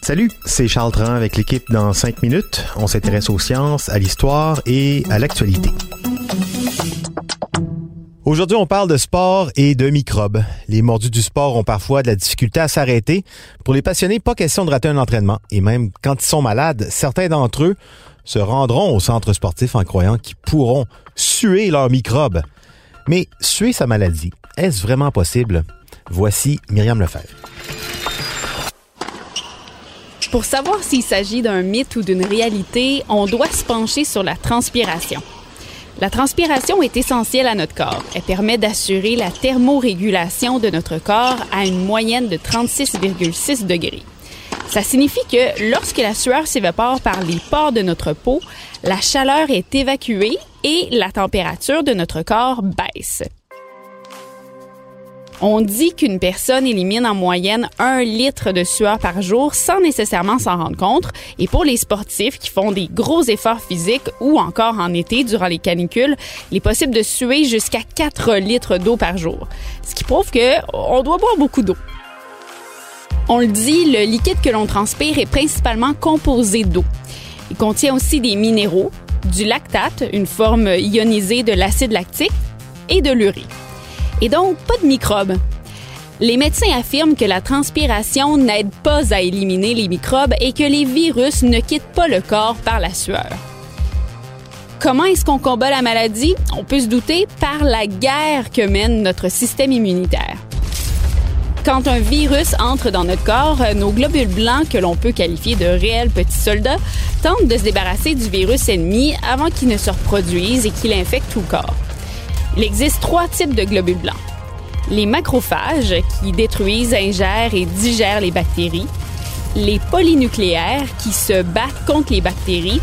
Salut, c'est Charles Tran avec l'équipe dans 5 minutes. On s'intéresse aux sciences, à l'histoire et à l'actualité. Aujourd'hui, on parle de sport et de microbes. Les mordus du sport ont parfois de la difficulté à s'arrêter. Pour les passionnés, pas question de rater un entraînement. Et même quand ils sont malades, certains d'entre eux se rendront au centre sportif en croyant qu'ils pourront suer leurs microbes. Mais suer sa maladie, est-ce vraiment possible? Voici Myriam Lefebvre. Pour savoir s'il s'agit d'un mythe ou d'une réalité, on doit se pencher sur la transpiration. La transpiration est essentielle à notre corps. Elle permet d'assurer la thermorégulation de notre corps à une moyenne de 36,6 degrés. Ça signifie que lorsque la sueur s'évapore par les pores de notre peau, la chaleur est évacuée et la température de notre corps baisse. On dit qu'une personne élimine en moyenne un litre de sueur par jour sans nécessairement s'en rendre compte. Et pour les sportifs qui font des gros efforts physiques ou encore en été durant les canicules, il est possible de suer jusqu'à 4 litres d'eau par jour. Ce qui prouve que on doit boire beaucoup d'eau. On le dit, le liquide que l'on transpire est principalement composé d'eau. Il contient aussi des minéraux, du lactate, une forme ionisée de l'acide lactique, et de l'urée et donc pas de microbes. Les médecins affirment que la transpiration n'aide pas à éliminer les microbes et que les virus ne quittent pas le corps par la sueur. Comment est-ce qu'on combat la maladie? On peut se douter par la guerre que mène notre système immunitaire. Quand un virus entre dans notre corps, nos globules blancs, que l'on peut qualifier de réels petits soldats, tentent de se débarrasser du virus ennemi avant qu'il ne se reproduise et qu'il infecte tout le corps. Il existe trois types de globules blancs. Les macrophages, qui détruisent, ingèrent et digèrent les bactéries. Les polynucléaires, qui se battent contre les bactéries.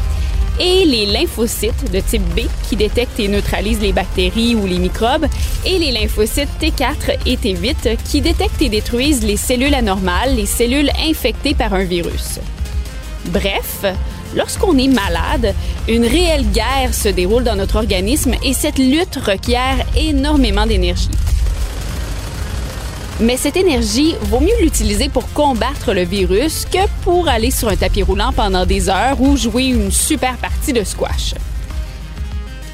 Et les lymphocytes de type B, qui détectent et neutralisent les bactéries ou les microbes. Et les lymphocytes T4 et T8, qui détectent et détruisent les cellules anormales, les cellules infectées par un virus. Bref, Lorsqu'on est malade, une réelle guerre se déroule dans notre organisme et cette lutte requiert énormément d'énergie. Mais cette énergie, vaut mieux l'utiliser pour combattre le virus que pour aller sur un tapis roulant pendant des heures ou jouer une super partie de squash.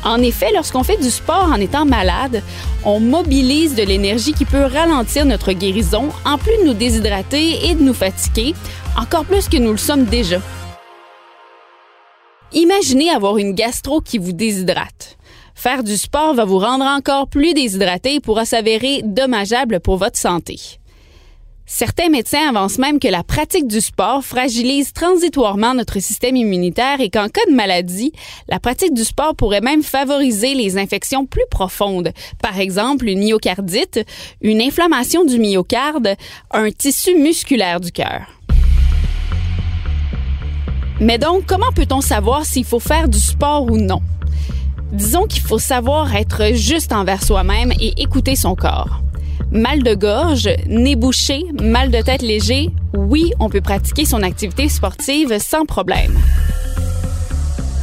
En effet, lorsqu'on fait du sport en étant malade, on mobilise de l'énergie qui peut ralentir notre guérison, en plus de nous déshydrater et de nous fatiguer, encore plus que nous le sommes déjà. Imaginez avoir une gastro qui vous déshydrate. Faire du sport va vous rendre encore plus déshydraté et pourra s'avérer dommageable pour votre santé. Certains médecins avancent même que la pratique du sport fragilise transitoirement notre système immunitaire et qu'en cas de maladie, la pratique du sport pourrait même favoriser les infections plus profondes, par exemple une myocardite, une inflammation du myocarde, un tissu musculaire du cœur. Mais donc, comment peut-on savoir s'il faut faire du sport ou non? Disons qu'il faut savoir être juste envers soi-même et écouter son corps. Mal de gorge, nez bouché, mal de tête léger, oui, on peut pratiquer son activité sportive sans problème.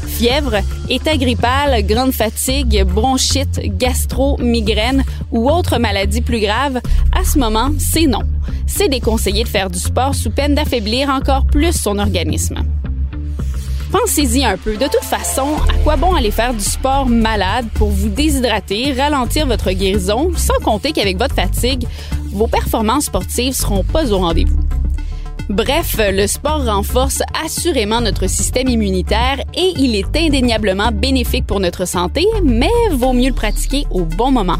Fièvre, état grippal, grande fatigue, bronchite, gastro, migraine ou autre maladie plus grave, à ce moment, c'est non. C'est déconseillé de faire du sport sous peine d'affaiblir encore plus son organisme. Pensez-y un peu. De toute façon, à quoi bon aller faire du sport malade pour vous déshydrater, ralentir votre guérison, sans compter qu'avec votre fatigue, vos performances sportives seront pas au rendez-vous? Bref, le sport renforce assurément notre système immunitaire et il est indéniablement bénéfique pour notre santé, mais vaut mieux le pratiquer au bon moment.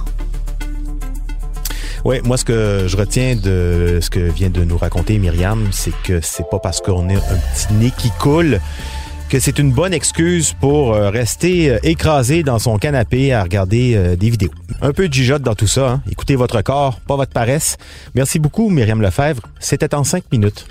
Oui, moi, ce que je retiens de ce que vient de nous raconter Myriam, c'est que c'est pas parce qu'on a un petit nez qui coule que c'est une bonne excuse pour euh, rester euh, écrasé dans son canapé à regarder euh, des vidéos. Un peu de gigote dans tout ça. Hein. Écoutez votre corps, pas votre paresse. Merci beaucoup, Myriam Lefebvre. C'était en cinq minutes.